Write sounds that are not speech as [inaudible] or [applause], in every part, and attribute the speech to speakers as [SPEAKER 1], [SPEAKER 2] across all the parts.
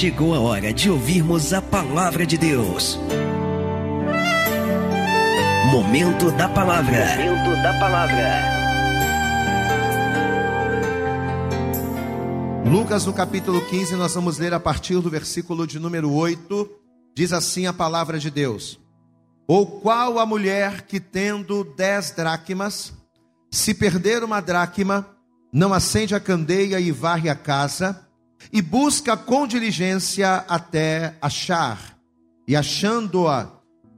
[SPEAKER 1] chegou a hora de ouvirmos a palavra de Deus. Momento da palavra. Momento da palavra.
[SPEAKER 2] Lucas, no capítulo 15, nós vamos ler a partir do versículo de número 8. Diz assim a palavra de Deus: Ou qual a mulher que tendo dez dracmas, se perder uma dracma, não acende a candeia e varre a casa, e busca com diligência até achar, e achando-a,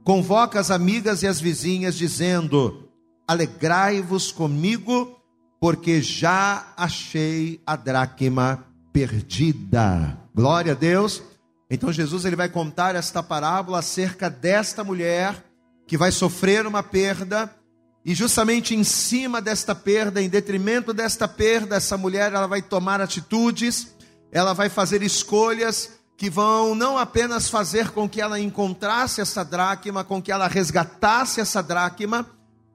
[SPEAKER 2] convoca as amigas e as vizinhas, dizendo: Alegrai-vos comigo, porque já achei a dracma perdida. Glória a Deus. Então Jesus ele vai contar esta parábola acerca desta mulher que vai sofrer uma perda e justamente em cima desta perda, em detrimento desta perda, essa mulher ela vai tomar atitudes, ela vai fazer escolhas que vão não apenas fazer com que ela encontrasse essa dracma, com que ela resgatasse essa dracma,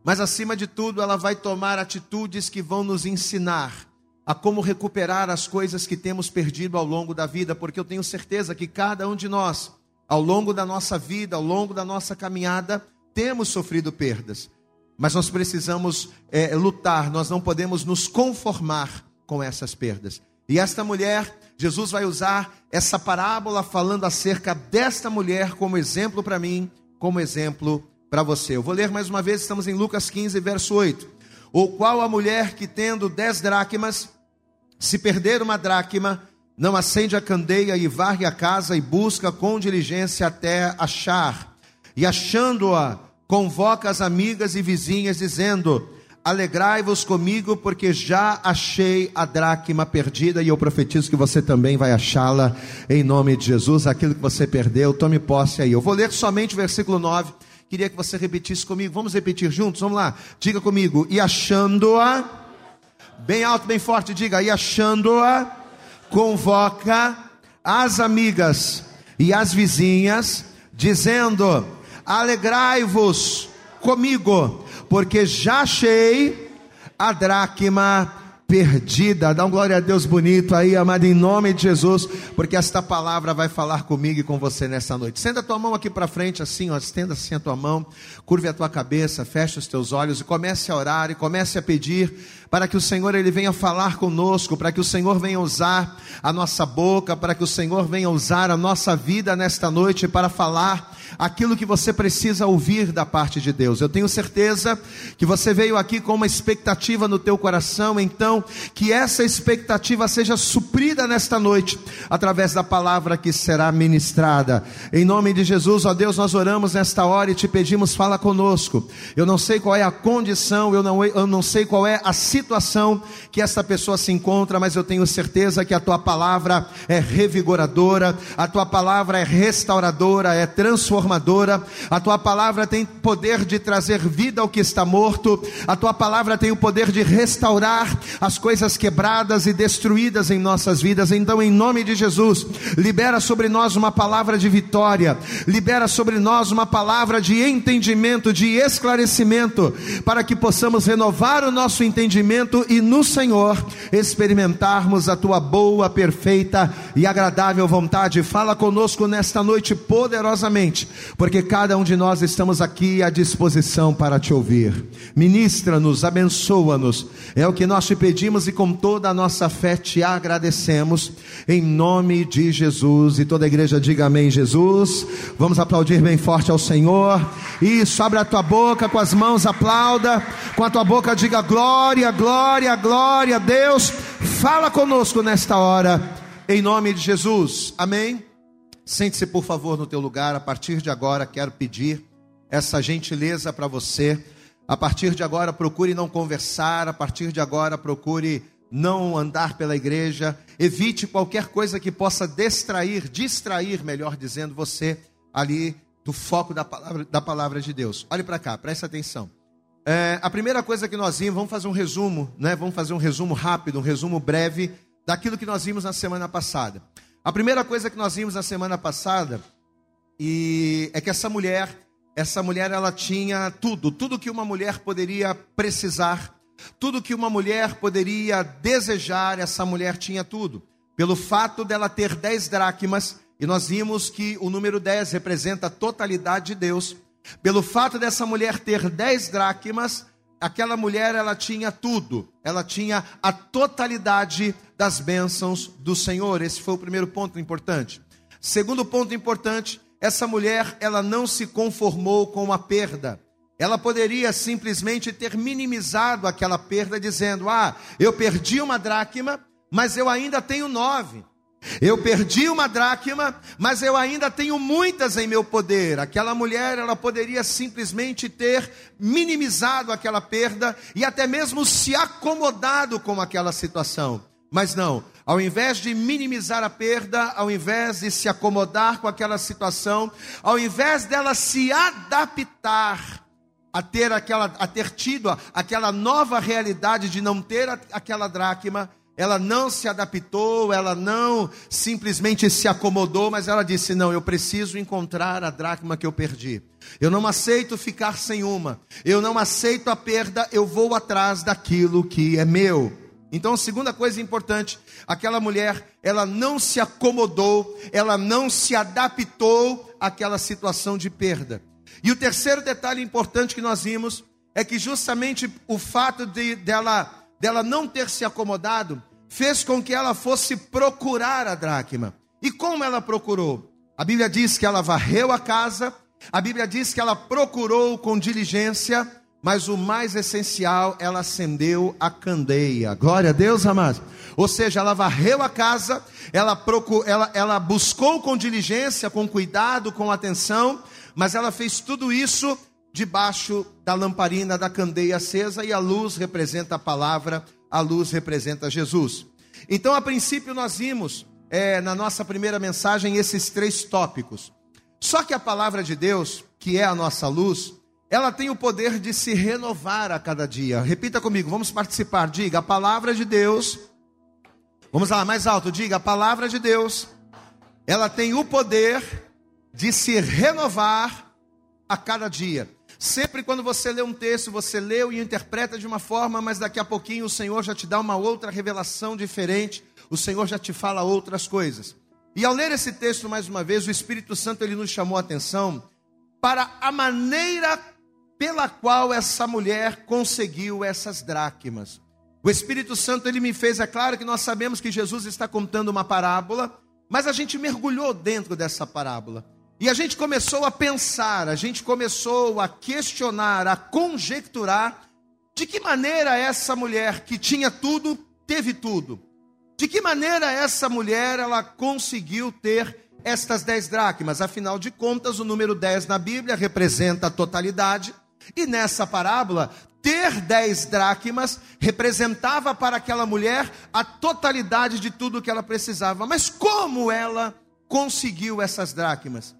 [SPEAKER 2] mas acima de tudo ela vai tomar atitudes que vão nos ensinar a como recuperar as coisas que temos perdido ao longo da vida, porque eu tenho certeza que cada um de nós, ao longo da nossa vida, ao longo da nossa caminhada, temos sofrido perdas. Mas nós precisamos é, lutar, nós não podemos nos conformar com essas perdas. E esta mulher, Jesus vai usar essa parábola falando acerca desta mulher como exemplo para mim, como exemplo para você. Eu vou ler mais uma vez, estamos em Lucas 15, verso 8. Ou qual a mulher que tendo dez dracmas, se perder uma dracma, não acende a candeia e varre a casa e busca com diligência até achar. E achando-a, convoca as amigas e vizinhas, dizendo: Alegrai-vos comigo, porque já achei a dracma perdida, e eu profetizo que você também vai achá-la em nome de Jesus. Aquilo que você perdeu, tome posse aí. Eu vou ler somente o versículo 9. Queria que você repetisse comigo. Vamos repetir juntos? Vamos lá. Diga comigo. E achando-a Bem alto, bem forte, diga. E achando-a, convoca as amigas e as vizinhas, dizendo: Alegrai-vos comigo, porque já achei a dracma perdida. Dá um glória a Deus bonito aí, amado, em nome de Jesus, porque esta palavra vai falar comigo e com você nessa noite. Estenda a tua mão aqui para frente, assim, ó, estenda assim a tua mão, curve a tua cabeça, feche os teus olhos e comece a orar e comece a pedir para que o Senhor ele venha falar conosco, para que o Senhor venha usar a nossa boca, para que o Senhor venha usar a nossa vida nesta noite para falar aquilo que você precisa ouvir da parte de Deus. Eu tenho certeza que você veio aqui com uma expectativa no teu coração, então que essa expectativa seja suprida nesta noite através da palavra que será ministrada. Em nome de Jesus, ó Deus, nós oramos nesta hora e te pedimos fala conosco. Eu não sei qual é a condição, eu não eu não sei qual é a situação situação que essa pessoa se encontra, mas eu tenho certeza que a tua palavra é revigoradora, a tua palavra é restauradora, é transformadora, a tua palavra tem poder de trazer vida ao que está morto, a tua palavra tem o poder de restaurar as coisas quebradas e destruídas em nossas vidas. Então, em nome de Jesus, libera sobre nós uma palavra de vitória, libera sobre nós uma palavra de entendimento, de esclarecimento, para que possamos renovar o nosso entendimento e no Senhor experimentarmos a tua boa, perfeita e agradável vontade. Fala conosco nesta noite poderosamente, porque cada um de nós estamos aqui à disposição para te ouvir. Ministra-nos, abençoa-nos. É o que nós te pedimos e com toda a nossa fé te agradecemos em nome de Jesus. E toda a igreja diga amém, Jesus. Vamos aplaudir bem forte ao Senhor. Isso, abre a tua boca com as mãos, aplauda. Com a tua boca diga glória, glória, glória a Deus. Fala conosco nesta hora, em nome de Jesus. Amém. Sente-se, por favor, no teu lugar. A partir de agora, quero pedir essa gentileza para você. A partir de agora, procure não conversar. A partir de agora, procure não andar pela igreja. Evite qualquer coisa que possa distrair, distrair, melhor dizendo, você ali do foco da palavra, da palavra de Deus. Olhe para cá, preste atenção. É, a primeira coisa que nós vimos, vamos fazer um resumo, né? Vamos fazer um resumo rápido, um resumo breve daquilo que nós vimos na semana passada. A primeira coisa que nós vimos na semana passada e é que essa mulher, essa mulher ela tinha tudo, tudo que uma mulher poderia precisar, tudo que uma mulher poderia desejar, essa mulher tinha tudo. pelo fato dela ter dez dracmas, e nós vimos que o número 10 representa a totalidade de Deus. Pelo fato dessa mulher ter dez dracmas, aquela mulher ela tinha tudo, ela tinha a totalidade das bênçãos do Senhor. Esse foi o primeiro ponto importante. Segundo ponto importante, essa mulher ela não se conformou com a perda. Ela poderia simplesmente ter minimizado aquela perda, dizendo: Ah, eu perdi uma dracma, mas eu ainda tenho nove. Eu perdi uma dracma, mas eu ainda tenho muitas em meu poder. Aquela mulher, ela poderia simplesmente ter minimizado aquela perda e até mesmo se acomodado com aquela situação. Mas não, ao invés de minimizar a perda, ao invés de se acomodar com aquela situação, ao invés dela se adaptar a ter aquela a ter tido aquela nova realidade de não ter aquela dracma, ela não se adaptou, ela não simplesmente se acomodou, mas ela disse: Não, eu preciso encontrar a dracma que eu perdi. Eu não aceito ficar sem uma. Eu não aceito a perda, eu vou atrás daquilo que é meu. Então, segunda coisa importante, aquela mulher, ela não se acomodou, ela não se adaptou àquela situação de perda. E o terceiro detalhe importante que nós vimos é que justamente o fato de dela, dela não ter se acomodado fez com que ela fosse procurar a dracma. E como ela procurou? A Bíblia diz que ela varreu a casa, a Bíblia diz que ela procurou com diligência, mas o mais essencial, ela acendeu a candeia. Glória a Deus, amados. Ou seja, ela varreu a casa, ela, procurou, ela, ela buscou com diligência, com cuidado, com atenção, mas ela fez tudo isso debaixo da lamparina da candeia acesa e a luz representa a palavra a luz representa Jesus. Então, a princípio, nós vimos é, na nossa primeira mensagem esses três tópicos. Só que a palavra de Deus, que é a nossa luz, ela tem o poder de se renovar a cada dia. Repita comigo, vamos participar. Diga, a palavra de Deus. Vamos lá, mais alto. Diga, a palavra de Deus, ela tem o poder de se renovar a cada dia. Sempre quando você lê um texto, você leu e interpreta de uma forma, mas daqui a pouquinho o Senhor já te dá uma outra revelação diferente, o Senhor já te fala outras coisas. E ao ler esse texto mais uma vez, o Espírito Santo ele nos chamou a atenção para a maneira pela qual essa mulher conseguiu essas dracmas. O Espírito Santo ele me fez, é claro que nós sabemos que Jesus está contando uma parábola, mas a gente mergulhou dentro dessa parábola. E a gente começou a pensar, a gente começou a questionar, a conjecturar de que maneira essa mulher que tinha tudo, teve tudo. De que maneira essa mulher ela conseguiu ter estas dez dracmas? Afinal de contas, o número 10 na Bíblia representa a totalidade. E nessa parábola, ter dez dracmas representava para aquela mulher a totalidade de tudo que ela precisava. Mas como ela conseguiu essas dracmas?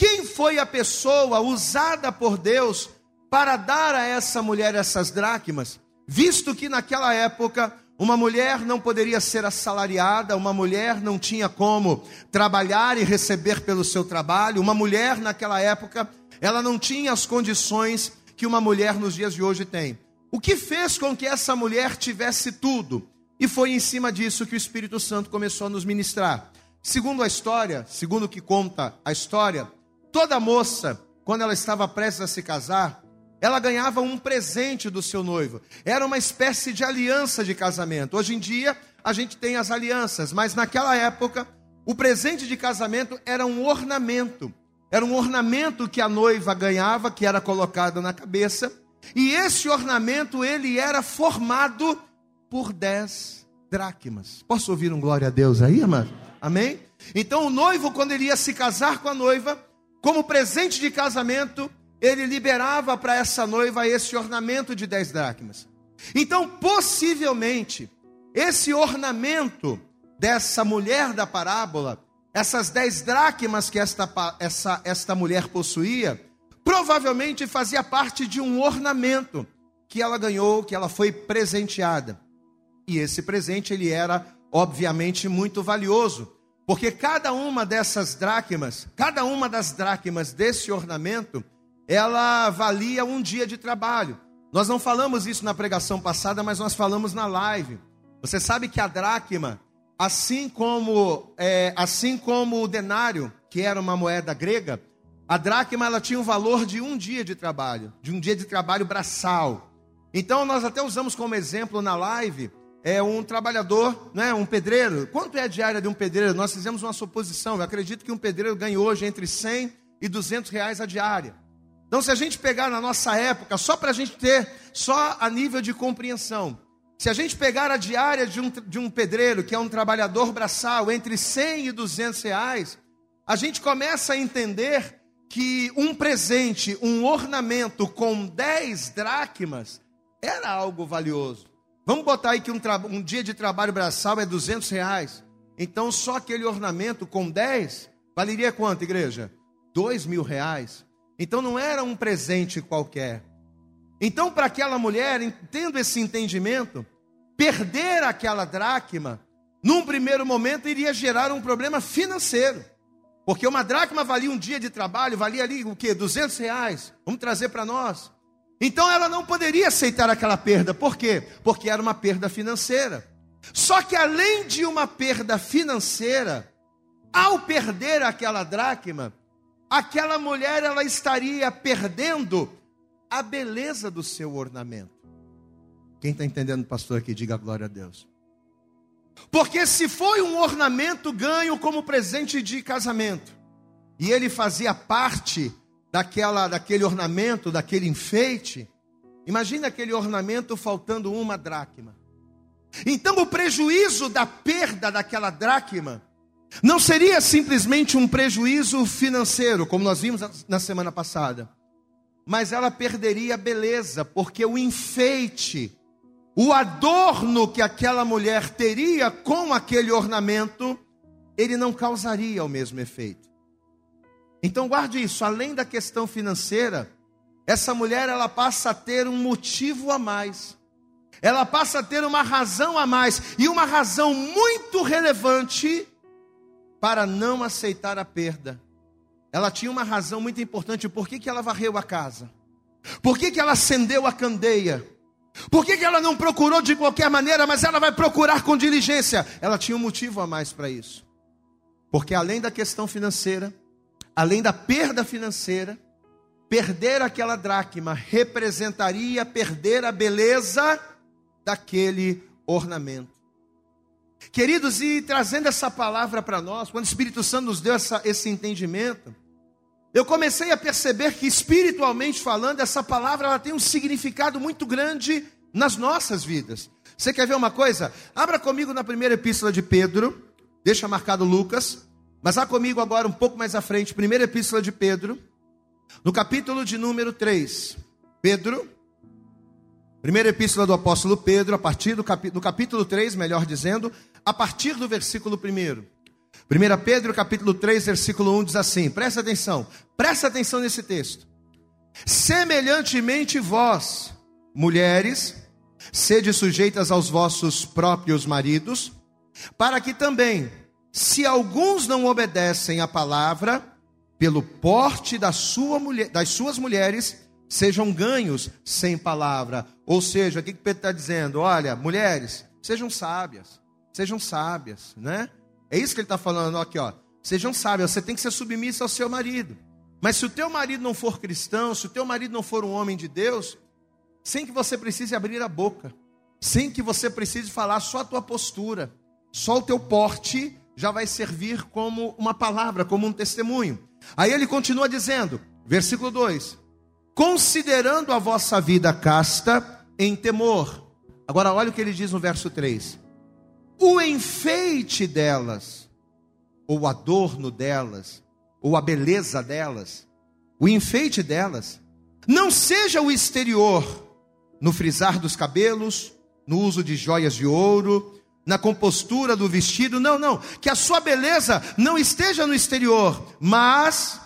[SPEAKER 2] Quem foi a pessoa usada por Deus para dar a essa mulher essas dracmas? Visto que naquela época uma mulher não poderia ser assalariada, uma mulher não tinha como trabalhar e receber pelo seu trabalho, uma mulher naquela época, ela não tinha as condições que uma mulher nos dias de hoje tem. O que fez com que essa mulher tivesse tudo? E foi em cima disso que o Espírito Santo começou a nos ministrar. Segundo a história, segundo o que conta a história, Toda moça, quando ela estava prestes a se casar, ela ganhava um presente do seu noivo. Era uma espécie de aliança de casamento. Hoje em dia, a gente tem as alianças, mas naquela época, o presente de casamento era um ornamento. Era um ornamento que a noiva ganhava, que era colocado na cabeça. E esse ornamento, ele era formado por dez dracmas. Posso ouvir um glória a Deus aí, irmã? Amém? Então, o noivo, quando ele ia se casar com a noiva, como presente de casamento, ele liberava para essa noiva esse ornamento de dez dracmas. Então, possivelmente, esse ornamento dessa mulher da parábola, essas dez dracmas que esta, essa, esta mulher possuía, provavelmente fazia parte de um ornamento que ela ganhou, que ela foi presenteada. E esse presente ele era obviamente muito valioso, porque cada uma dessas dracmas, cada uma das dracmas desse ornamento, ela valia um dia de trabalho. Nós não falamos isso na pregação passada, mas nós falamos na live. Você sabe que a dracma, assim como, é, assim como o denário, que era uma moeda grega, a dracma ela tinha o valor de um dia de trabalho, de um dia de trabalho braçal. Então nós até usamos como exemplo na live é um trabalhador, né, um pedreiro. Quanto é a diária de um pedreiro? Nós fizemos uma suposição. Eu acredito que um pedreiro ganha hoje entre 100 e 200 reais a diária. Então, se a gente pegar na nossa época, só para a gente ter, só a nível de compreensão, se a gente pegar a diária de um, de um pedreiro, que é um trabalhador braçal, entre 100 e 200 reais, a gente começa a entender que um presente, um ornamento com 10 dracmas, era algo valioso. Vamos botar aí que um, um, dia de trabalho braçal é 200 reais. Então, só aquele ornamento com 10 valeria quanto, igreja? 2 mil reais. Então não era um presente qualquer. Então, para aquela mulher, tendo esse entendimento, perder aquela dracma, num primeiro momento, iria gerar um problema financeiro. Porque uma dracma valia um dia de trabalho, valia ali o quê? 200 reais. Vamos trazer para nós. Então ela não poderia aceitar aquela perda. Por quê? Porque era uma perda financeira. Só que além de uma perda financeira, ao perder aquela dracma, aquela mulher ela estaria perdendo a beleza do seu ornamento. Quem está entendendo, pastor, aqui, diga glória a Deus. Porque se foi um ornamento ganho como presente de casamento, e ele fazia parte daquela, daquele ornamento, daquele enfeite, imagine aquele ornamento faltando uma dracma. Então o prejuízo da perda daquela dracma não seria simplesmente um prejuízo financeiro, como nós vimos na semana passada, mas ela perderia a beleza, porque o enfeite, o adorno que aquela mulher teria com aquele ornamento, ele não causaria o mesmo efeito. Então guarde isso, além da questão financeira, essa mulher ela passa a ter um motivo a mais. Ela passa a ter uma razão a mais e uma razão muito relevante para não aceitar a perda. Ela tinha uma razão muito importante. Por que, que ela varreu a casa? Por que, que ela acendeu a candeia? Por que, que ela não procurou de qualquer maneira, mas ela vai procurar com diligência? Ela tinha um motivo a mais para isso. Porque além da questão financeira, além da perda financeira, perder aquela dracma representaria perder a beleza daquele ornamento. Queridos, e trazendo essa palavra para nós, quando o Espírito Santo nos deu essa, esse entendimento, eu comecei a perceber que espiritualmente falando, essa palavra ela tem um significado muito grande nas nossas vidas. Você quer ver uma coisa? Abra comigo na primeira epístola de Pedro, deixa marcado Lucas, mas vá comigo agora um pouco mais à frente, primeira epístola de Pedro, no capítulo de número 3. Pedro, primeira epístola do apóstolo Pedro, a partir do capítulo, do capítulo 3, melhor dizendo, a partir do versículo 1. 1 Pedro capítulo 3, versículo 1 diz assim: presta atenção, presta atenção nesse texto. Semelhantemente vós, mulheres, sede sujeitas aos vossos próprios maridos, para que também, se alguns não obedecem à palavra, pelo porte da sua mulher, das suas mulheres, sejam ganhos sem palavra. Ou seja, o que Pedro está dizendo? Olha, mulheres, sejam sábias. Sejam sábias, né? É isso que ele está falando aqui, ó. Sejam sábias, você tem que ser submissa ao seu marido. Mas se o teu marido não for cristão, se o teu marido não for um homem de Deus, sem que você precise abrir a boca, sem que você precise falar só a tua postura, só o teu porte já vai servir como uma palavra, como um testemunho. Aí ele continua dizendo, versículo 2: Considerando a vossa vida casta em temor. Agora olha o que ele diz no verso 3: o enfeite delas, ou o adorno delas, ou a beleza delas, o enfeite delas, não seja o exterior, no frisar dos cabelos, no uso de joias de ouro, na compostura do vestido, não, não, que a sua beleza não esteja no exterior, mas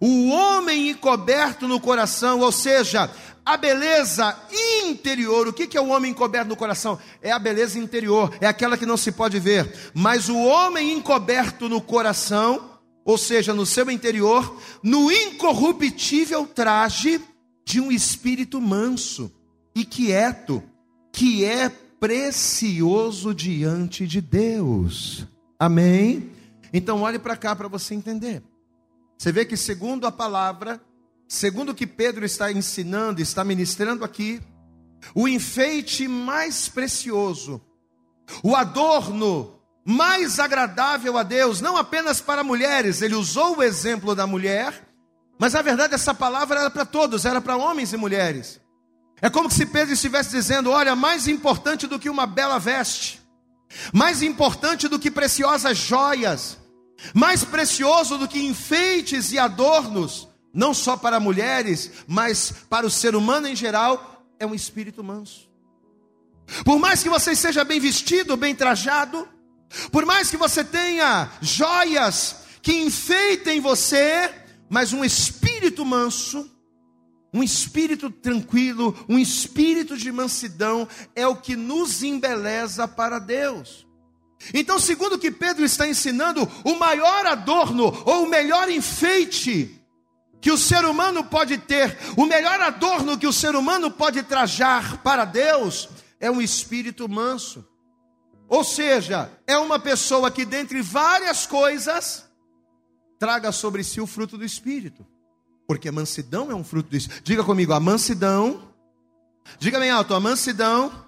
[SPEAKER 2] o homem encoberto no coração, ou seja, a beleza interior. O que é o homem encoberto no coração? É a beleza interior, é aquela que não se pode ver. Mas o homem encoberto no coração, ou seja, no seu interior, no incorruptível traje de um espírito manso e quieto, que é precioso diante de Deus. Amém? Então olhe para cá para você entender. Você vê que segundo a palavra, segundo o que Pedro está ensinando, está ministrando aqui, o enfeite mais precioso, o adorno mais agradável a Deus, não apenas para mulheres, ele usou o exemplo da mulher, mas na verdade essa palavra era para todos, era para homens e mulheres. É como se Pedro estivesse dizendo: olha, mais importante do que uma bela veste, mais importante do que preciosas joias, mais precioso do que enfeites e adornos, não só para mulheres, mas para o ser humano em geral, é um espírito manso. Por mais que você seja bem vestido, bem trajado, por mais que você tenha joias que enfeitem você, mas um espírito manso, um espírito tranquilo, um espírito de mansidão é o que nos embeleza para Deus. Então, segundo o que Pedro está ensinando, o maior adorno ou o melhor enfeite que o ser humano pode ter, o melhor adorno que o ser humano pode trajar para Deus, é um espírito manso. Ou seja, é uma pessoa que, dentre várias coisas, traga sobre si o fruto do espírito. Porque a mansidão é um fruto disso. Diga comigo, a mansidão, diga bem alto, a mansidão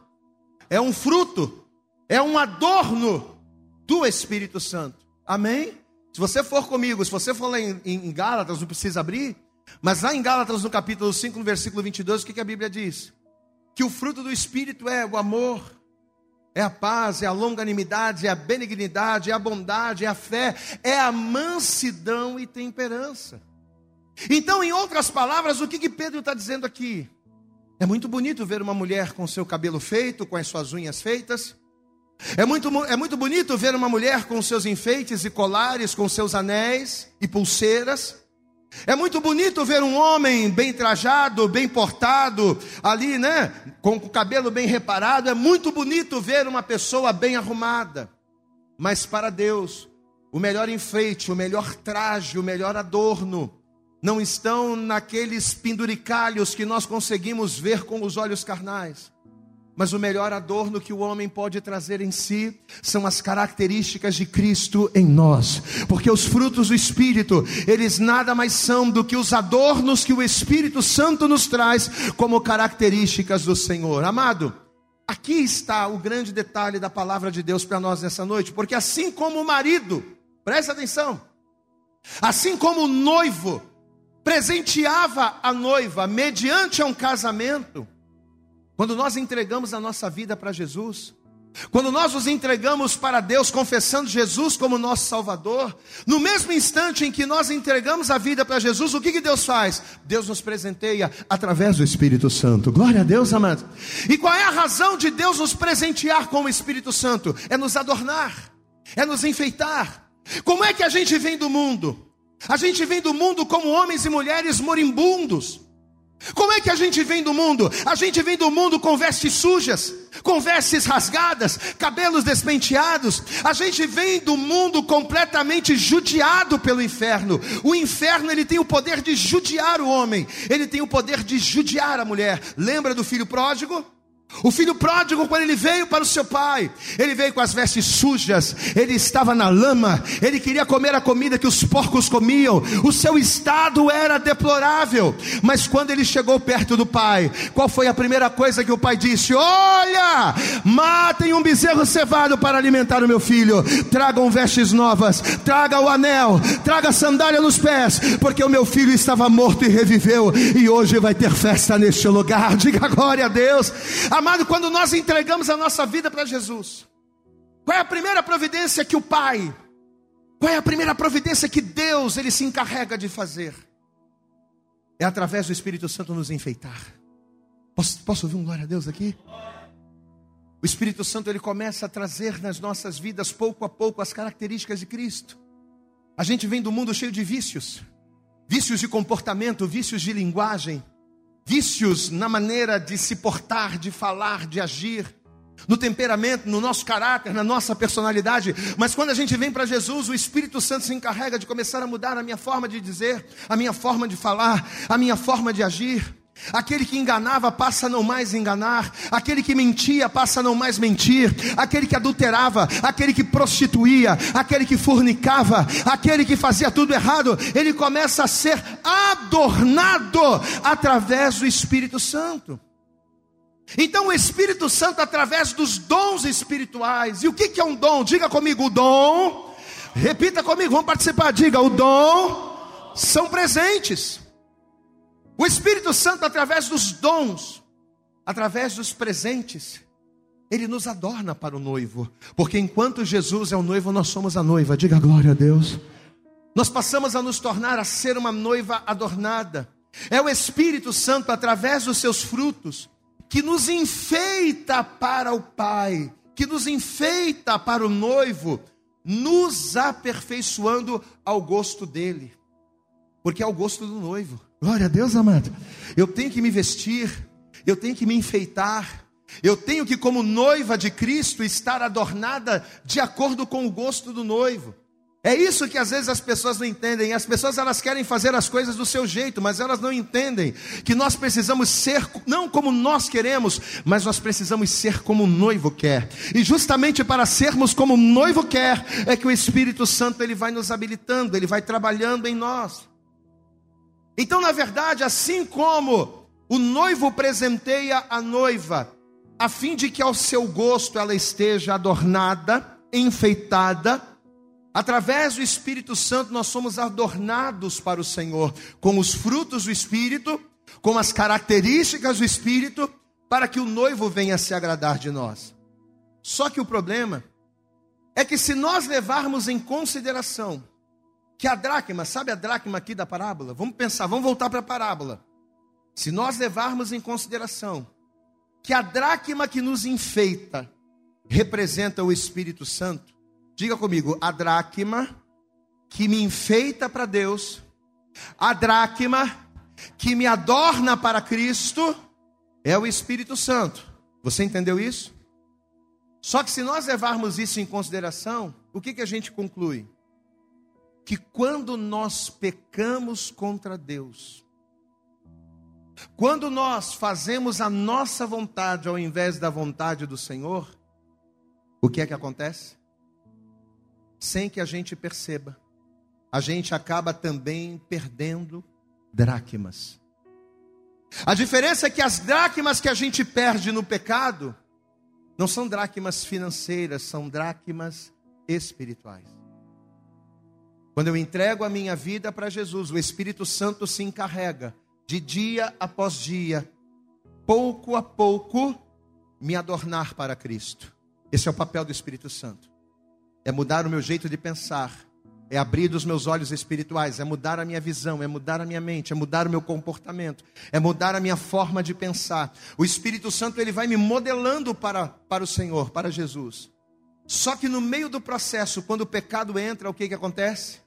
[SPEAKER 2] é um fruto, é um adorno do Espírito Santo. Amém? Se você for comigo, se você for lá em, em Gálatas, não precisa abrir, mas lá em Gálatas, no capítulo 5, no versículo 22, o que, que a Bíblia diz? Que o fruto do Espírito é o amor, é a paz, é a longanimidade, é a benignidade, é a bondade, é a fé, é a mansidão e temperança. Então, em outras palavras, o que, que Pedro está dizendo aqui? É muito bonito ver uma mulher com seu cabelo feito, com as suas unhas feitas. É muito, é muito bonito ver uma mulher com seus enfeites e colares, com seus anéis e pulseiras. É muito bonito ver um homem bem trajado, bem portado, ali, né? Com o cabelo bem reparado. É muito bonito ver uma pessoa bem arrumada. Mas para Deus, o melhor enfeite, o melhor traje, o melhor adorno não estão naqueles penduricalhos que nós conseguimos ver com os olhos carnais. Mas o melhor adorno que o homem pode trazer em si são as características de Cristo em nós, porque os frutos do Espírito, eles nada mais são do que os adornos que o Espírito Santo nos traz como características do Senhor. Amado, aqui está o grande detalhe da palavra de Deus para nós nessa noite, porque assim como o marido, presta atenção, assim como o noivo, presenteava a noiva mediante a um casamento, quando nós entregamos a nossa vida para Jesus, quando nós nos entregamos para Deus, confessando Jesus como nosso Salvador, no mesmo instante em que nós entregamos a vida para Jesus, o que, que Deus faz? Deus nos presenteia através do Espírito Santo. Glória a Deus, amados. E qual é a razão de Deus nos presentear com o Espírito Santo? É nos adornar, é nos enfeitar. Como é que a gente vem do mundo? A gente vem do mundo como homens e mulheres moribundos. Como é que a gente vem do mundo? A gente vem do mundo com vestes sujas, com vestes rasgadas, cabelos despenteados. A gente vem do mundo completamente judiado pelo inferno. O inferno ele tem o poder de judiar o homem, ele tem o poder de judiar a mulher. Lembra do filho pródigo? O filho pródigo, quando ele veio para o seu pai, ele veio com as vestes sujas, ele estava na lama, ele queria comer a comida que os porcos comiam, o seu estado era deplorável. Mas quando ele chegou perto do pai, qual foi a primeira coisa que o pai disse? Olha, matem um bezerro cevado para alimentar o meu filho, tragam vestes novas, traga o anel, traga sandália nos pés, porque o meu filho estava morto e reviveu, e hoje vai ter festa neste lugar. [laughs] Diga glória a Deus. A Amado, quando nós entregamos a nossa vida para Jesus, qual é a primeira providência que o Pai, qual é a primeira providência que Deus ele se encarrega de fazer? É através do Espírito Santo nos enfeitar. Posso, posso ouvir um glória a Deus aqui? O Espírito Santo ele começa a trazer nas nossas vidas pouco a pouco as características de Cristo. A gente vem do mundo cheio de vícios, vícios de comportamento, vícios de linguagem, vícios na maneira de se portar, de falar, de agir, no temperamento, no nosso caráter, na nossa personalidade. Mas quando a gente vem para Jesus, o Espírito Santo se encarrega de começar a mudar a minha forma de dizer, a minha forma de falar, a minha forma de agir. Aquele que enganava passa a não mais enganar, aquele que mentia passa a não mais mentir, aquele que adulterava, aquele que prostituía, aquele que fornicava, aquele que fazia tudo errado, ele começa a ser adornado através do Espírito Santo. Então o Espírito Santo, através dos dons espirituais, e o que é um dom? Diga comigo, o dom, repita comigo, vamos participar, diga, o dom são presentes. O Espírito Santo, através dos dons, através dos presentes, ele nos adorna para o noivo, porque enquanto Jesus é o noivo, nós somos a noiva, diga glória a Deus. Nós passamos a nos tornar a ser uma noiva adornada. É o Espírito Santo, através dos seus frutos, que nos enfeita para o Pai, que nos enfeita para o noivo, nos aperfeiçoando ao gosto dele, porque é o gosto do noivo. Glória a Deus, amado. Eu tenho que me vestir, eu tenho que me enfeitar, eu tenho que, como noiva de Cristo, estar adornada de acordo com o gosto do noivo. É isso que às vezes as pessoas não entendem. As pessoas elas querem fazer as coisas do seu jeito, mas elas não entendem que nós precisamos ser não como nós queremos, mas nós precisamos ser como o noivo quer. E justamente para sermos como o noivo quer, é que o Espírito Santo ele vai nos habilitando, ele vai trabalhando em nós. Então, na verdade, assim como o noivo presenteia a noiva, a fim de que ao seu gosto ela esteja adornada, enfeitada, Através do Espírito Santo, nós somos adornados para o Senhor com os frutos do Espírito, com as características do Espírito, para que o noivo venha se agradar de nós. Só que o problema é que se nós levarmos em consideração que a dracma, sabe a dracma aqui da parábola? Vamos pensar, vamos voltar para a parábola. Se nós levarmos em consideração que a dracma que nos enfeita representa o Espírito Santo, Diga comigo, a dracma que me enfeita para Deus, a dracma que me adorna para Cristo, é o Espírito Santo. Você entendeu isso? Só que se nós levarmos isso em consideração, o que, que a gente conclui? Que quando nós pecamos contra Deus, quando nós fazemos a nossa vontade ao invés da vontade do Senhor, o que é que acontece? sem que a gente perceba, a gente acaba também perdendo dracmas. A diferença é que as dracmas que a gente perde no pecado não são dracmas financeiras, são dracmas espirituais. Quando eu entrego a minha vida para Jesus, o Espírito Santo se encarrega de dia após dia, pouco a pouco, me adornar para Cristo. Esse é o papel do Espírito Santo é mudar o meu jeito de pensar, é abrir os meus olhos espirituais, é mudar a minha visão, é mudar a minha mente, é mudar o meu comportamento, é mudar a minha forma de pensar. O Espírito Santo ele vai me modelando para, para o Senhor, para Jesus. Só que no meio do processo, quando o pecado entra, o que, que acontece?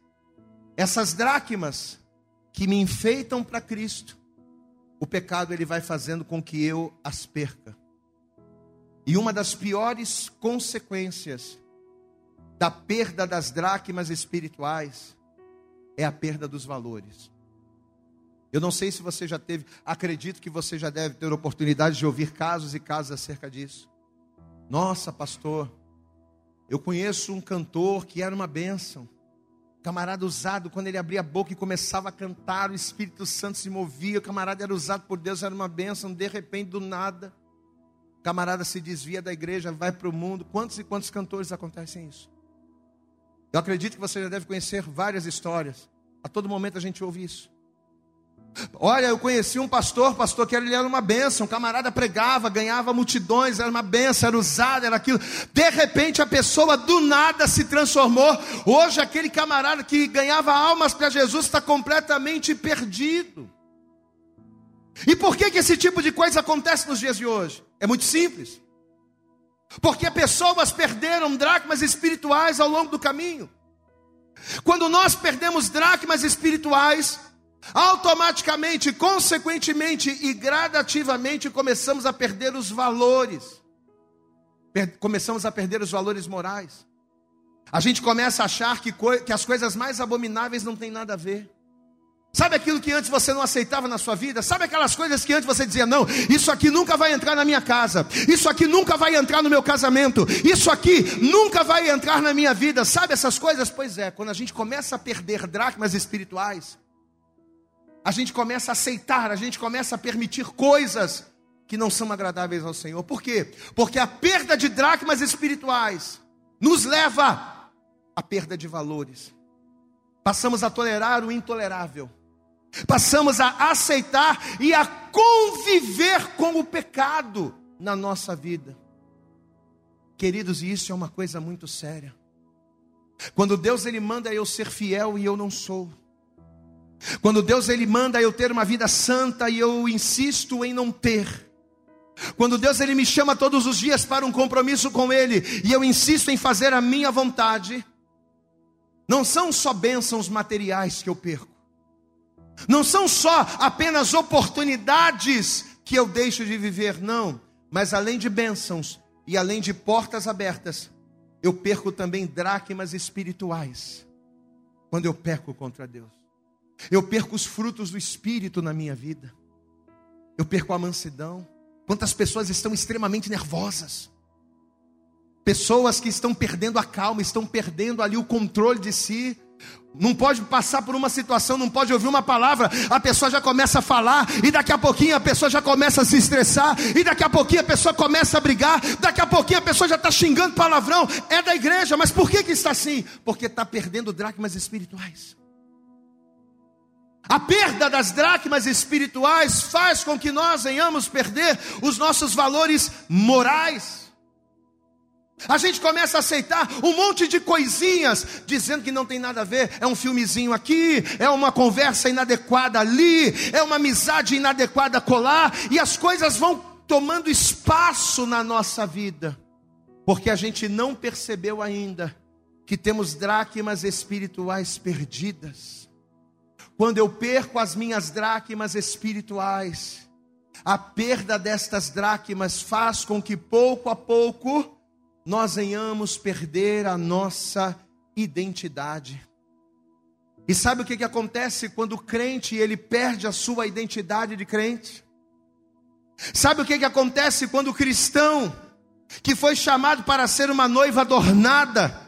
[SPEAKER 2] Essas dracmas que me enfeitam para Cristo, o pecado ele vai fazendo com que eu as perca. E uma das piores consequências da perda das dracmas espirituais é a perda dos valores. Eu não sei se você já teve, acredito que você já deve ter oportunidade de ouvir casos e casos acerca disso. Nossa, pastor, eu conheço um cantor que era uma bênção. Camarada usado, quando ele abria a boca e começava a cantar, o Espírito Santo se movia. O camarada era usado por Deus, era uma bênção. De repente, do nada, o camarada se desvia da igreja, vai para o mundo. Quantos e quantos cantores acontecem isso? Eu acredito que você já deve conhecer várias histórias. A todo momento a gente ouve isso. Olha, eu conheci um pastor, pastor que ele era uma benção, um camarada pregava, ganhava multidões, era uma benção, era usado, era aquilo. De repente a pessoa do nada se transformou. Hoje aquele camarada que ganhava almas para Jesus está completamente perdido. E por que, que esse tipo de coisa acontece nos dias de hoje? É muito simples. Porque pessoas perderam dracmas espirituais ao longo do caminho. Quando nós perdemos dracmas espirituais, automaticamente, consequentemente e gradativamente começamos a perder os valores. começamos a perder os valores morais. A gente começa a achar que, que as coisas mais abomináveis não têm nada a ver. Sabe aquilo que antes você não aceitava na sua vida? Sabe aquelas coisas que antes você dizia: não, isso aqui nunca vai entrar na minha casa, isso aqui nunca vai entrar no meu casamento, isso aqui nunca vai entrar na minha vida. Sabe essas coisas? Pois é, quando a gente começa a perder dracmas espirituais, a gente começa a aceitar, a gente começa a permitir coisas que não são agradáveis ao Senhor. Por quê? Porque a perda de dracmas espirituais nos leva à perda de valores. Passamos a tolerar o intolerável passamos a aceitar e a conviver com o pecado na nossa vida. Queridos, e isso é uma coisa muito séria. Quando Deus ele manda eu ser fiel e eu não sou. Quando Deus ele manda eu ter uma vida santa e eu insisto em não ter. Quando Deus ele me chama todos os dias para um compromisso com ele e eu insisto em fazer a minha vontade, não são só bênçãos materiais que eu perco. Não são só apenas oportunidades que eu deixo de viver, não. Mas além de bênçãos e além de portas abertas, eu perco também dracmas espirituais. Quando eu peco contra Deus, eu perco os frutos do Espírito na minha vida, eu perco a mansidão. Quantas pessoas estão extremamente nervosas, pessoas que estão perdendo a calma, estão perdendo ali o controle de si, não pode passar por uma situação, não pode ouvir uma palavra, a pessoa já começa a falar, e daqui a pouquinho a pessoa já começa a se estressar, e daqui a pouquinho a pessoa começa a brigar, daqui a pouquinho a pessoa já está xingando palavrão, é da igreja, mas por que, que está assim? Porque está perdendo dracmas espirituais. A perda das dracmas espirituais faz com que nós venhamos perder os nossos valores morais. A gente começa a aceitar um monte de coisinhas, dizendo que não tem nada a ver. É um filmezinho aqui, é uma conversa inadequada ali, é uma amizade inadequada colar, e as coisas vão tomando espaço na nossa vida, porque a gente não percebeu ainda que temos dracmas espirituais perdidas. Quando eu perco as minhas dracmas espirituais, a perda destas dracmas faz com que pouco a pouco nós venhamos perder a nossa identidade. E sabe o que, que acontece quando o crente ele perde a sua identidade de crente? Sabe o que, que acontece quando o cristão, que foi chamado para ser uma noiva adornada,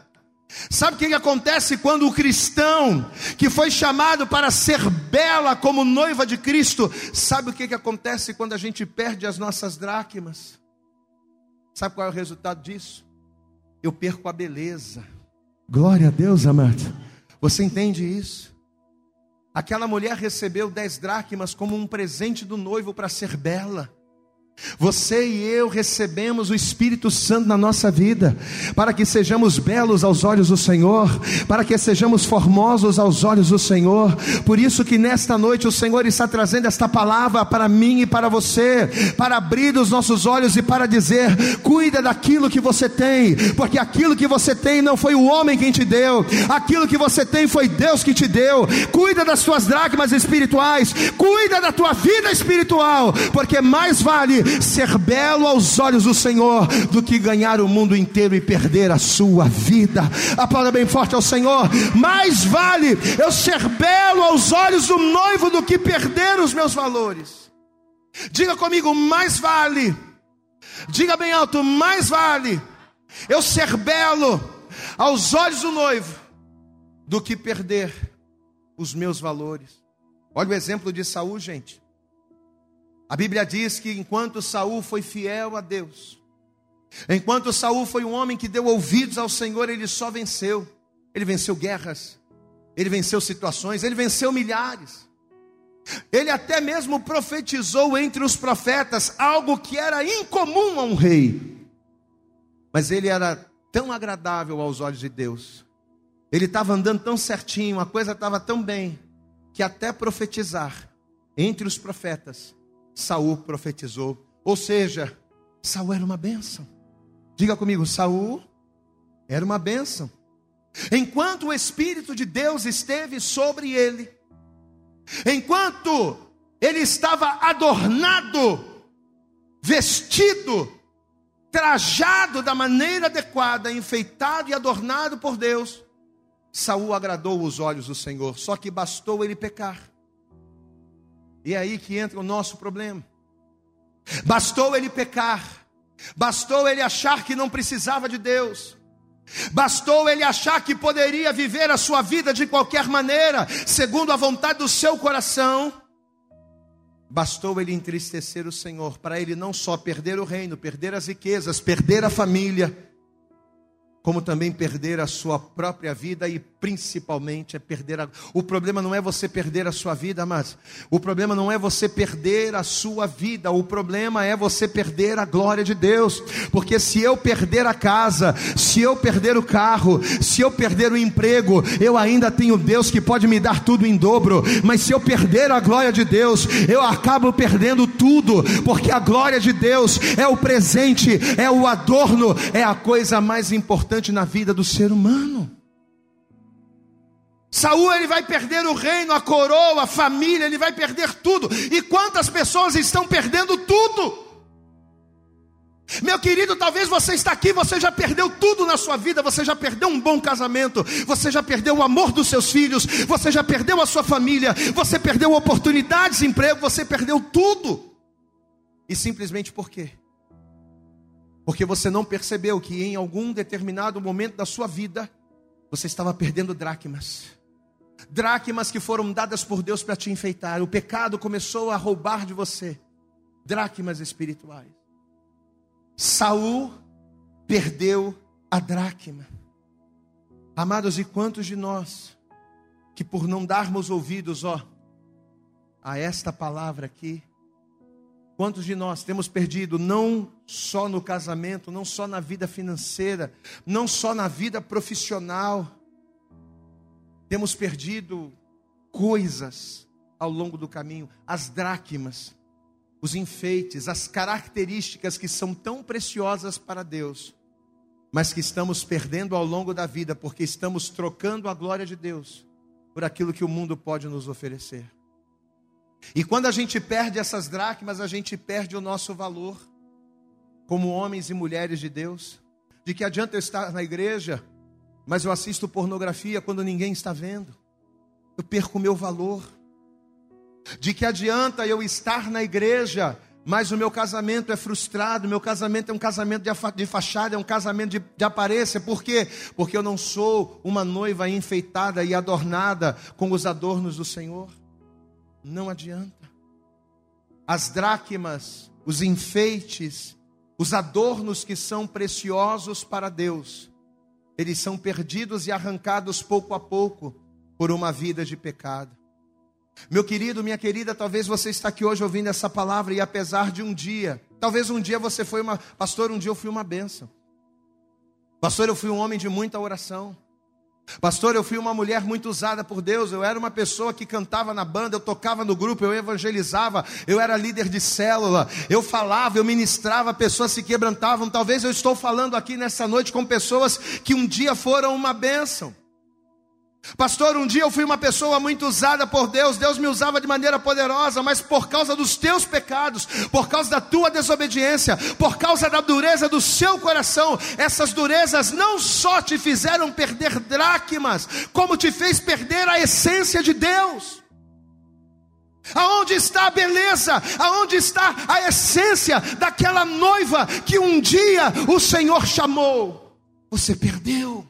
[SPEAKER 2] Sabe o que, que acontece quando o cristão, que foi chamado para ser bela como noiva de Cristo, sabe o que, que acontece quando a gente perde as nossas dracmas? Sabe qual é o resultado disso? eu perco a beleza. Glória a Deus, amado. Você entende isso? Aquela mulher recebeu dez dracmas como um presente do noivo para ser bela. Você e eu recebemos o Espírito Santo na nossa vida, para que sejamos belos aos olhos do Senhor, para que sejamos formosos aos olhos do Senhor. Por isso que nesta noite o Senhor está trazendo esta palavra para mim e para você, para abrir os nossos olhos e para dizer: cuida daquilo que você tem, porque aquilo que você tem não foi o homem quem te deu, aquilo que você tem foi Deus que te deu. Cuida das tuas dracmas espirituais, cuida da tua vida espiritual, porque mais vale ser belo aos olhos do Senhor do que ganhar o mundo inteiro e perder a sua vida. Aplauda bem forte ao Senhor. Mais vale eu ser belo aos olhos do noivo do que perder os meus valores. Diga comigo, mais vale. Diga bem alto, mais vale eu ser belo aos olhos do noivo do que perder os meus valores. Olha o exemplo de Saul, gente. A Bíblia diz que enquanto Saul foi fiel a Deus, enquanto Saul foi um homem que deu ouvidos ao Senhor, ele só venceu. Ele venceu guerras, ele venceu situações, ele venceu milhares. Ele até mesmo profetizou entre os profetas algo que era incomum a um rei. Mas ele era tão agradável aos olhos de Deus. Ele estava andando tão certinho, a coisa estava tão bem, que até profetizar entre os profetas Saul profetizou. Ou seja, Saul era uma bênção. Diga comigo, Saul era uma bênção. Enquanto o Espírito de Deus esteve sobre ele, enquanto ele estava adornado, vestido, trajado da maneira adequada, enfeitado e adornado por Deus, Saul agradou os olhos do Senhor. Só que bastou ele pecar E é aí que entra o nosso problema. Bastou ele pecar, bastou ele achar que não precisava de Deus, bastou ele achar que poderia viver a sua vida de qualquer maneira, segundo a vontade do seu coração. Bastou ele entristecer o Senhor, para ele não só perder o reino, perder as riquezas, perder a família, como também perder a sua própria vida e principalmente é perder a... O problema não é você perder a sua vida, mas o problema não é você perder a sua vida, o problema é você perder a glória de Deus. Porque se eu perder a casa, se eu perder o carro, se eu perder o emprego, eu ainda tenho Deus que pode me dar tudo em dobro, mas se eu perder a glória de Deus, eu acabo perdendo tudo, porque a glória de Deus é o presente, é o adorno, é a coisa mais importante na vida do ser humano. Saul ele vai perder o reino, a coroa, a família, ele vai perder tudo. E quantas pessoas estão perdendo tudo? Meu querido, talvez você está aqui, você já perdeu tudo na sua vida, você já perdeu um bom casamento, você já perdeu o amor dos seus filhos, você já perdeu a sua família, você perdeu oportunidades de emprego, você perdeu tudo. E simplesmente por quê? Porque você não percebeu que em algum determinado momento da sua vida você estava perdendo dracmas dracmas que foram dadas por Deus para te enfeitar. O pecado começou a roubar de você dracmas espirituais. Saul perdeu a dracma. Amados, e quantos de nós que por não darmos ouvidos, ó, a esta palavra aqui, quantos de nós temos perdido não só no casamento, não só na vida financeira, não só na vida profissional, temos perdido coisas ao longo do caminho, as dracmas, os enfeites, as características que são tão preciosas para Deus, mas que estamos perdendo ao longo da vida porque estamos trocando a glória de Deus por aquilo que o mundo pode nos oferecer. E quando a gente perde essas dracmas, a gente perde o nosso valor como homens e mulheres de Deus. De que adianta eu estar na igreja mas eu assisto pornografia quando ninguém está vendo. Eu perco o meu valor. De que adianta eu estar na igreja, mas o meu casamento é frustrado, meu casamento é um casamento de fachada, é um casamento de, de aparência. Por quê? Porque eu não sou uma noiva enfeitada e adornada com os adornos do Senhor. Não adianta. As dracmas, os enfeites, os adornos que são preciosos para Deus, eles são perdidos e arrancados pouco a pouco por uma vida de pecado. Meu querido, minha querida, talvez você está aqui hoje ouvindo essa palavra e apesar de um dia, talvez um dia você foi uma, pastor, um dia eu fui uma benção. Pastor, eu fui um homem de muita oração. Pastor, eu fui uma mulher muito usada por Deus. Eu era uma pessoa que cantava na banda, eu tocava no grupo, eu evangelizava, eu era líder de célula, eu falava, eu ministrava, pessoas se quebrantavam. Talvez eu estou falando aqui nessa noite com pessoas que um dia foram uma bênção. Pastor, um dia eu fui uma pessoa muito usada por Deus, Deus me usava de maneira poderosa, mas por causa dos teus pecados, por causa da tua desobediência, por causa da dureza do seu coração, essas durezas não só te fizeram perder dracmas, como te fez perder a essência de Deus. Aonde está a beleza? Aonde está a essência daquela noiva que um dia o Senhor chamou? Você perdeu.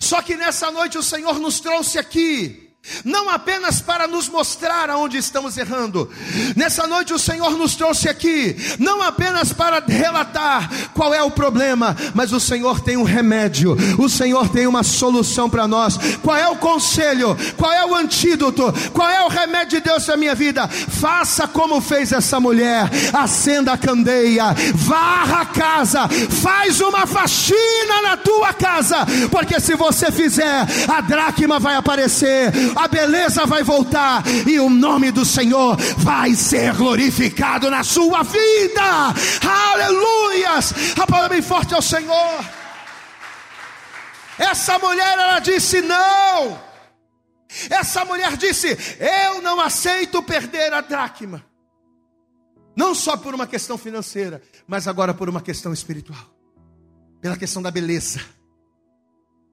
[SPEAKER 2] Só que nessa noite o Senhor nos trouxe aqui não apenas para nos mostrar aonde estamos errando. Nessa noite o Senhor nos trouxe aqui, não apenas para relatar qual é o problema, mas o Senhor tem um remédio, o Senhor tem uma solução para nós. Qual é o conselho? Qual é o antídoto? Qual é o remédio de Deus na minha vida? Faça como fez essa mulher: acenda a candeia, varra a casa, faz uma faxina na tua casa, porque se você fizer, a dracma vai aparecer a beleza vai voltar e o nome do Senhor vai ser glorificado na sua vida. Aleluias! A palavra bem forte ao Senhor. Essa mulher ela disse não. Essa mulher disse: Eu não aceito perder a dracma. Não só por uma questão financeira, mas agora por uma questão espiritual. Pela questão da beleza.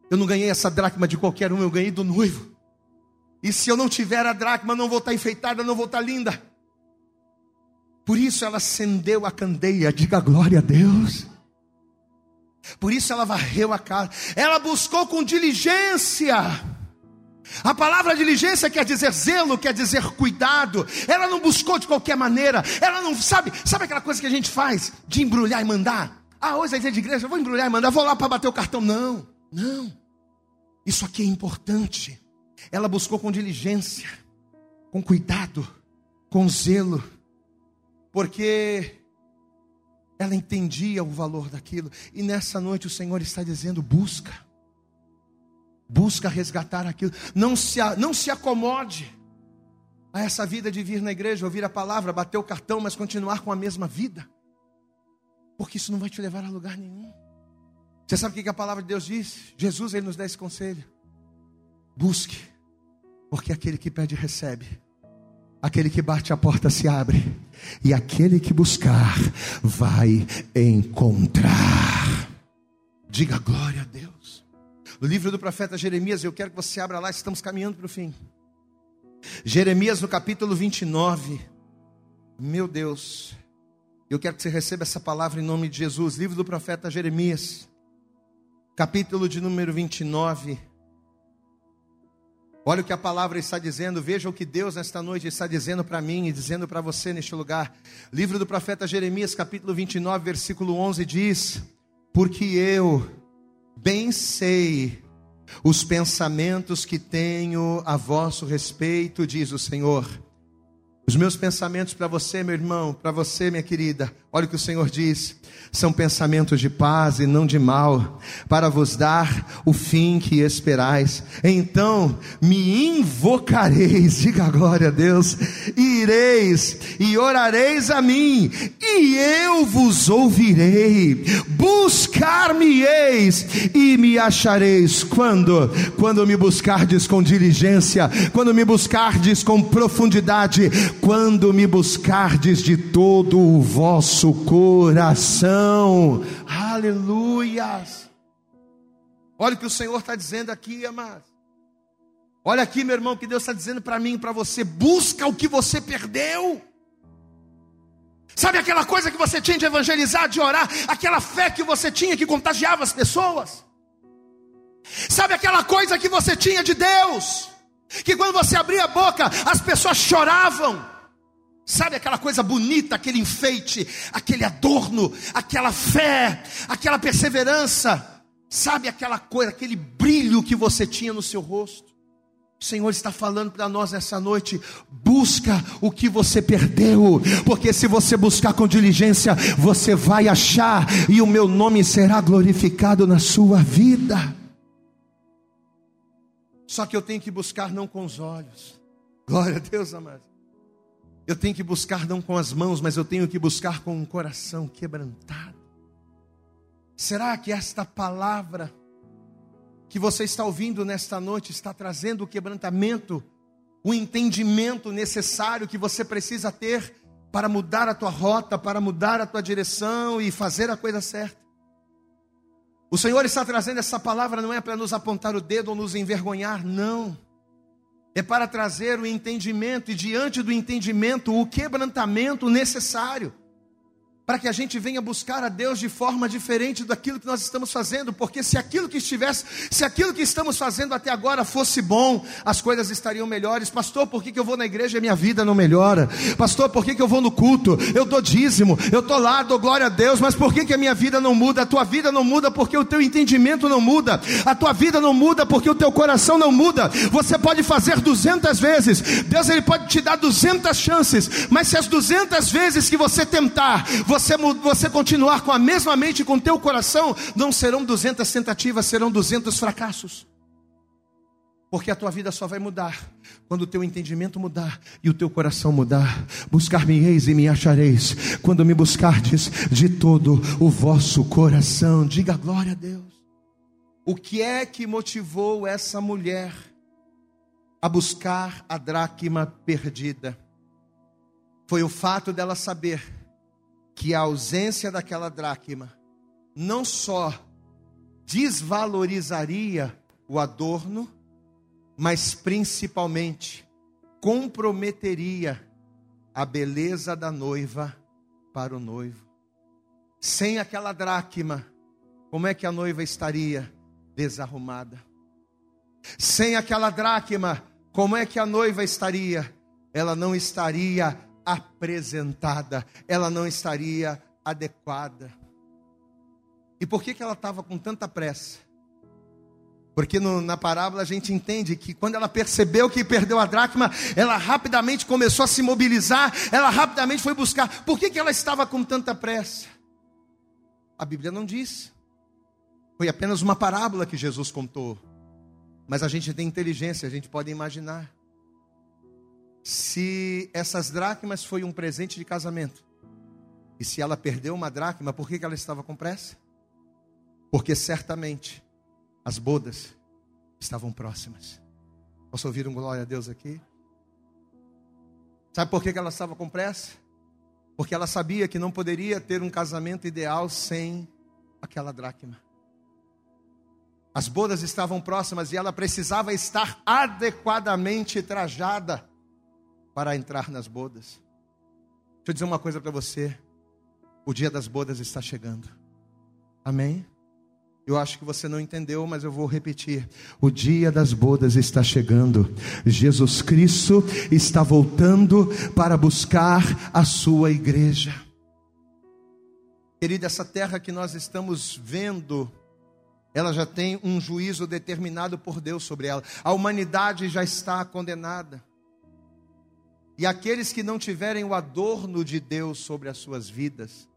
[SPEAKER 2] Eu não ganhei essa dracma de qualquer um, eu ganhei do noivo. E se eu não tiver a dracma, não vou estar enfeitada, não vou estar linda. Por isso ela acendeu a candeia, diga glória a Deus. Por isso ela varreu a casa. Ela buscou com diligência. A palavra diligência quer dizer zelo, quer dizer cuidado. Ela não buscou de qualquer maneira. Ela não sabe, sabe aquela coisa que a gente faz de embrulhar e mandar? Ah, hoje é dia de igreja, vou embrulhar e mandar, vou lá para bater o cartão. Não, não. Isso aqui é importante. Ela buscou com diligência, com cuidado, com zelo, porque ela entendia o valor daquilo. E nessa noite o Senhor está dizendo: busca, busca resgatar aquilo. Não se, não se acomode a essa vida de vir na igreja, ouvir a palavra, bater o cartão, mas continuar com a mesma vida, porque isso não vai te levar a lugar nenhum. Você sabe o que a palavra de Deus diz? Jesus ele nos dá esse conselho: busque, porque aquele que pede recebe Aquele que bate a porta se abre, e aquele que buscar vai encontrar. Diga glória a Deus. No livro do profeta Jeremias, eu quero que você abra lá, estamos caminhando para o fim. Jeremias no capítulo 29. Meu Deus, eu quero que você receba essa palavra em nome de Jesus. Livro do profeta Jeremias, capítulo de número 29. Olha o que a palavra está dizendo, veja o que Deus nesta noite está dizendo para mim e dizendo para você neste lugar. Livro do profeta Jeremias, capítulo 29, versículo 11 diz: Porque eu bem sei os pensamentos que tenho a vosso respeito, diz o Senhor. Os meus pensamentos para você, meu irmão, para você, minha querida, olha o que o Senhor diz: são pensamentos de paz e não de mal, para vos dar o fim que esperais. Então me invocareis, [laughs] diga glória a Deus, ireis e orareis a mim, e eu vos ouvirei. Buscar-me-eis e me achareis quando quando me buscardes com diligência, quando me buscardes com profundidade, quando me buscardes de todo o vosso coração. Aleluias. Olha o que o Senhor está dizendo aqui, amados. Olha aqui, meu irmão, que Deus está dizendo para mim e para você: busca o que você perdeu. Sabe aquela coisa que você tinha de evangelizar, de orar, aquela fé que você tinha que contagiava as pessoas? Sabe aquela coisa que você tinha de Deus, que quando você abria a boca, as pessoas choravam? Sabe aquela coisa bonita, aquele enfeite, aquele adorno, aquela fé, aquela perseverança? Sabe aquela coisa, aquele brilho que você tinha no seu rosto? O Senhor está falando para nós nessa noite: busca o que você perdeu, porque se você buscar com diligência, você vai achar, e o meu nome será glorificado na sua vida. Só que eu tenho que buscar não com os olhos, glória a Deus, amado. Eu tenho que buscar não com as mãos, mas eu tenho que buscar com um coração quebrantado. Será que esta palavra que você está ouvindo nesta noite está trazendo o quebrantamento, o entendimento necessário que você precisa ter para mudar a tua rota, para mudar a tua direção e fazer a coisa certa? O Senhor está trazendo essa palavra não é para nos apontar o dedo ou nos envergonhar, não é para trazer o entendimento e, diante do entendimento, o quebrantamento necessário para que a gente venha buscar a Deus de forma diferente daquilo que nós estamos fazendo, porque se aquilo que estivesse, se aquilo que estamos fazendo até agora fosse bom, as coisas estariam melhores. Pastor, por que, que eu vou na igreja e minha vida não melhora? Pastor, por que, que eu vou no culto? Eu dou dízimo, eu estou lá, dou glória a Deus, mas por que, que a minha vida não muda? A tua vida não muda porque o teu entendimento não muda, a tua vida não muda porque o teu coração não muda. Você pode fazer duzentas vezes, Deus ele pode te dar duzentas chances, mas se as duzentas vezes que você tentar, você você, você continuar com a mesma mente com o teu coração, não serão 200 tentativas, serão 200 fracassos. Porque a tua vida só vai mudar quando o teu entendimento mudar e o teu coração mudar. Buscar-me-eis e me achareis quando me buscardes de todo o vosso coração. Diga glória a Deus. O que é que motivou essa mulher a buscar a dracma perdida? Foi o fato dela saber que a ausência daquela dracma não só desvalorizaria o adorno, mas principalmente comprometeria a beleza da noiva para o noivo. Sem aquela dracma, como é que a noiva estaria desarrumada? Sem aquela dracma, como é que a noiva estaria? Ela não estaria apresentada, ela não estaria adequada. E por que, que ela estava com tanta pressa? Porque no, na parábola a gente entende que quando ela percebeu que perdeu a dracma, ela rapidamente começou a se mobilizar, ela rapidamente foi buscar. Por que, que ela estava com tanta pressa? A Bíblia não diz. Foi apenas uma parábola que Jesus contou. Mas a gente tem inteligência, a gente pode imaginar. Se essas dracmas foi um presente de casamento, e se ela perdeu uma dracma, por que, ela estava com pressa? Porque certamente as bodas estavam próximas. Posso ouvir um glória a Deus aqui? Sabe por que ela estava com pressa? Porque ela sabia que não poderia ter um casamento ideal sem aquela dracma. As bodas estavam próximas e ela precisava estar adequadamente trajada para entrar nas bodas. Deixa eu dizer uma coisa para você: o dia das bodas está chegando. Amém? Eu acho que você não entendeu, mas eu vou repetir. O dia das bodas está chegando. Jesus Cristo está voltando para buscar a sua igreja. Querida, essa terra que nós estamos vendo, ela já tem um juízo determinado por Deus sobre ela. A humanidade já está condenada. E aqueles que não tiverem o adorno de Deus sobre as suas vidas,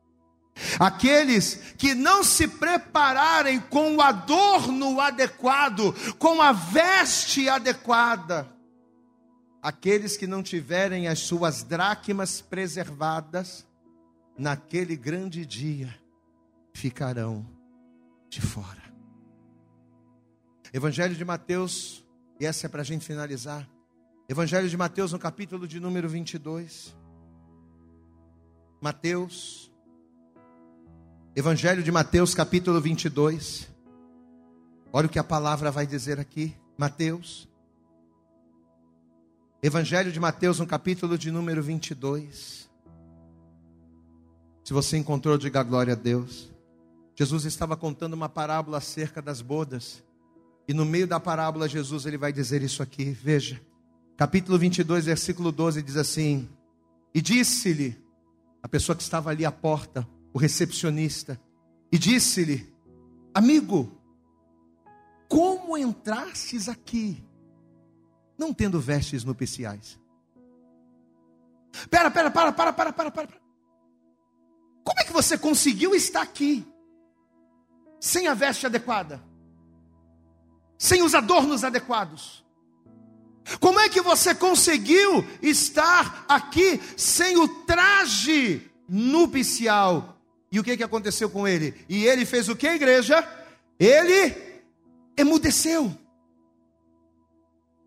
[SPEAKER 2] Aqueles que não se prepararem com o adorno adequado, com a veste adequada, aqueles que não tiverem as suas dracmas preservadas, naquele grande dia ficarão de fora. Evangelho de Mateus, e essa é para a gente finalizar. Evangelho de Mateus, no capítulo de número 22. Mateus Evangelho de Mateus, capítulo 22. Olha o que a palavra vai dizer aqui. Mateus. Evangelho de Mateus, no capítulo de número 22. Se você encontrou, diga glória a Deus. Jesus estava contando uma parábola acerca das bodas. E no meio da parábola, Jesus ele vai dizer isso aqui. Veja. Capítulo 22, versículo 12 diz assim: E disse-lhe a pessoa que estava ali à porta: o recepcionista, e disse-lhe: Amigo, como entrastes aqui, não tendo vestes nupciais? Pera, pera, para, para, para, para, para. Como é que você conseguiu estar aqui sem a veste adequada? Sem os adornos adequados? Como é que você conseguiu estar aqui sem o traje nupcial e o que, que aconteceu com ele? E ele fez o que, igreja? Ele emudeceu.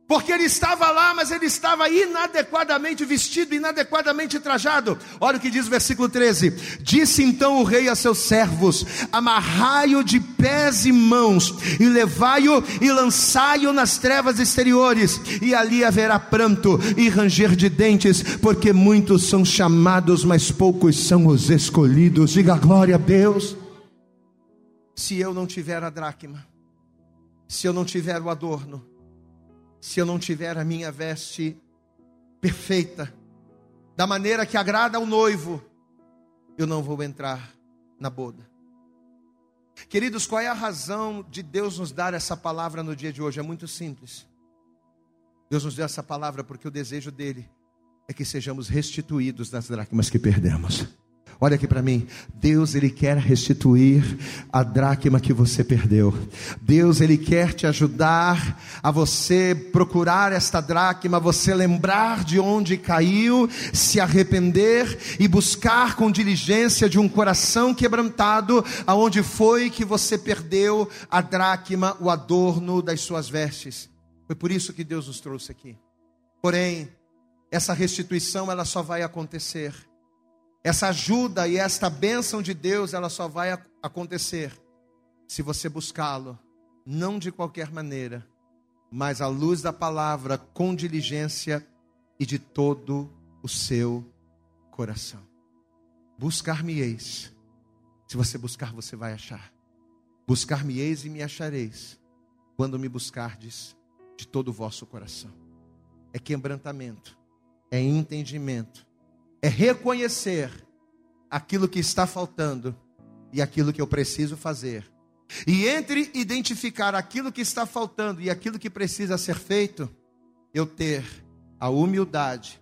[SPEAKER 2] Porque ele estava lá, mas ele estava inadequadamente vestido, inadequadamente trajado. Olha o que diz o versículo 13: Disse então o rei a seus servos: Amarrai-o de pés e mãos, e levai-o e lançai-o nas trevas exteriores, e ali haverá pranto e ranger de dentes, porque muitos são chamados, mas poucos são os escolhidos. Diga glória a Deus. Se eu não tiver a dracma, se eu não tiver o adorno, se eu não tiver a minha veste perfeita, da maneira que agrada ao noivo, eu não vou entrar na boda. Queridos, qual é a razão de Deus nos dar essa palavra no dia de hoje? É muito simples. Deus nos deu essa palavra porque o desejo dele é que sejamos restituídos das dracmas que perdemos. Olha aqui para mim. Deus ele quer restituir a dracma que você perdeu. Deus ele quer te ajudar a você procurar esta dracma, você lembrar de onde caiu, se arrepender e buscar com diligência de um coração quebrantado aonde foi que você perdeu a dracma, o adorno das suas vestes. Foi por isso que Deus nos trouxe aqui. Porém, essa restituição ela só vai acontecer essa ajuda e esta bênção de Deus, ela só vai acontecer se você buscá-lo, não de qualquer maneira, mas à luz da palavra, com diligência e de todo o seu coração. Buscar-me-eis. Se você buscar, você vai achar. Buscar-me-eis e me achareis, quando me buscardes de todo o vosso coração. É quebrantamento, é entendimento, é reconhecer aquilo que está faltando e aquilo que eu preciso fazer. E entre identificar aquilo que está faltando e aquilo que precisa ser feito, eu ter a humildade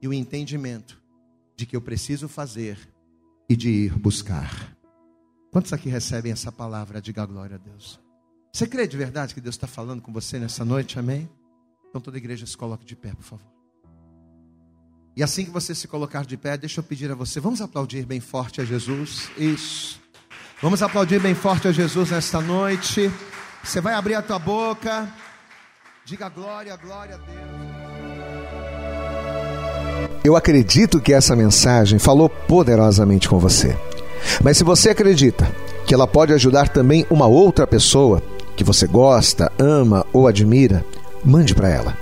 [SPEAKER 2] e o entendimento de que eu preciso fazer e de ir buscar. Quantos aqui recebem essa palavra? Diga glória a Deus. Você crê de verdade que Deus está falando com você nessa noite? Amém? Então toda igreja se coloque de pé, por favor. E assim que você se colocar de pé, deixa eu pedir a você, vamos aplaudir bem forte a Jesus. Isso. Vamos aplaudir bem forte a Jesus nesta noite. Você vai abrir a tua boca. Diga glória, glória a Deus.
[SPEAKER 3] Eu acredito que essa mensagem falou poderosamente com você. Mas se você acredita que ela pode ajudar também uma outra pessoa que você gosta, ama ou admira, mande para ela.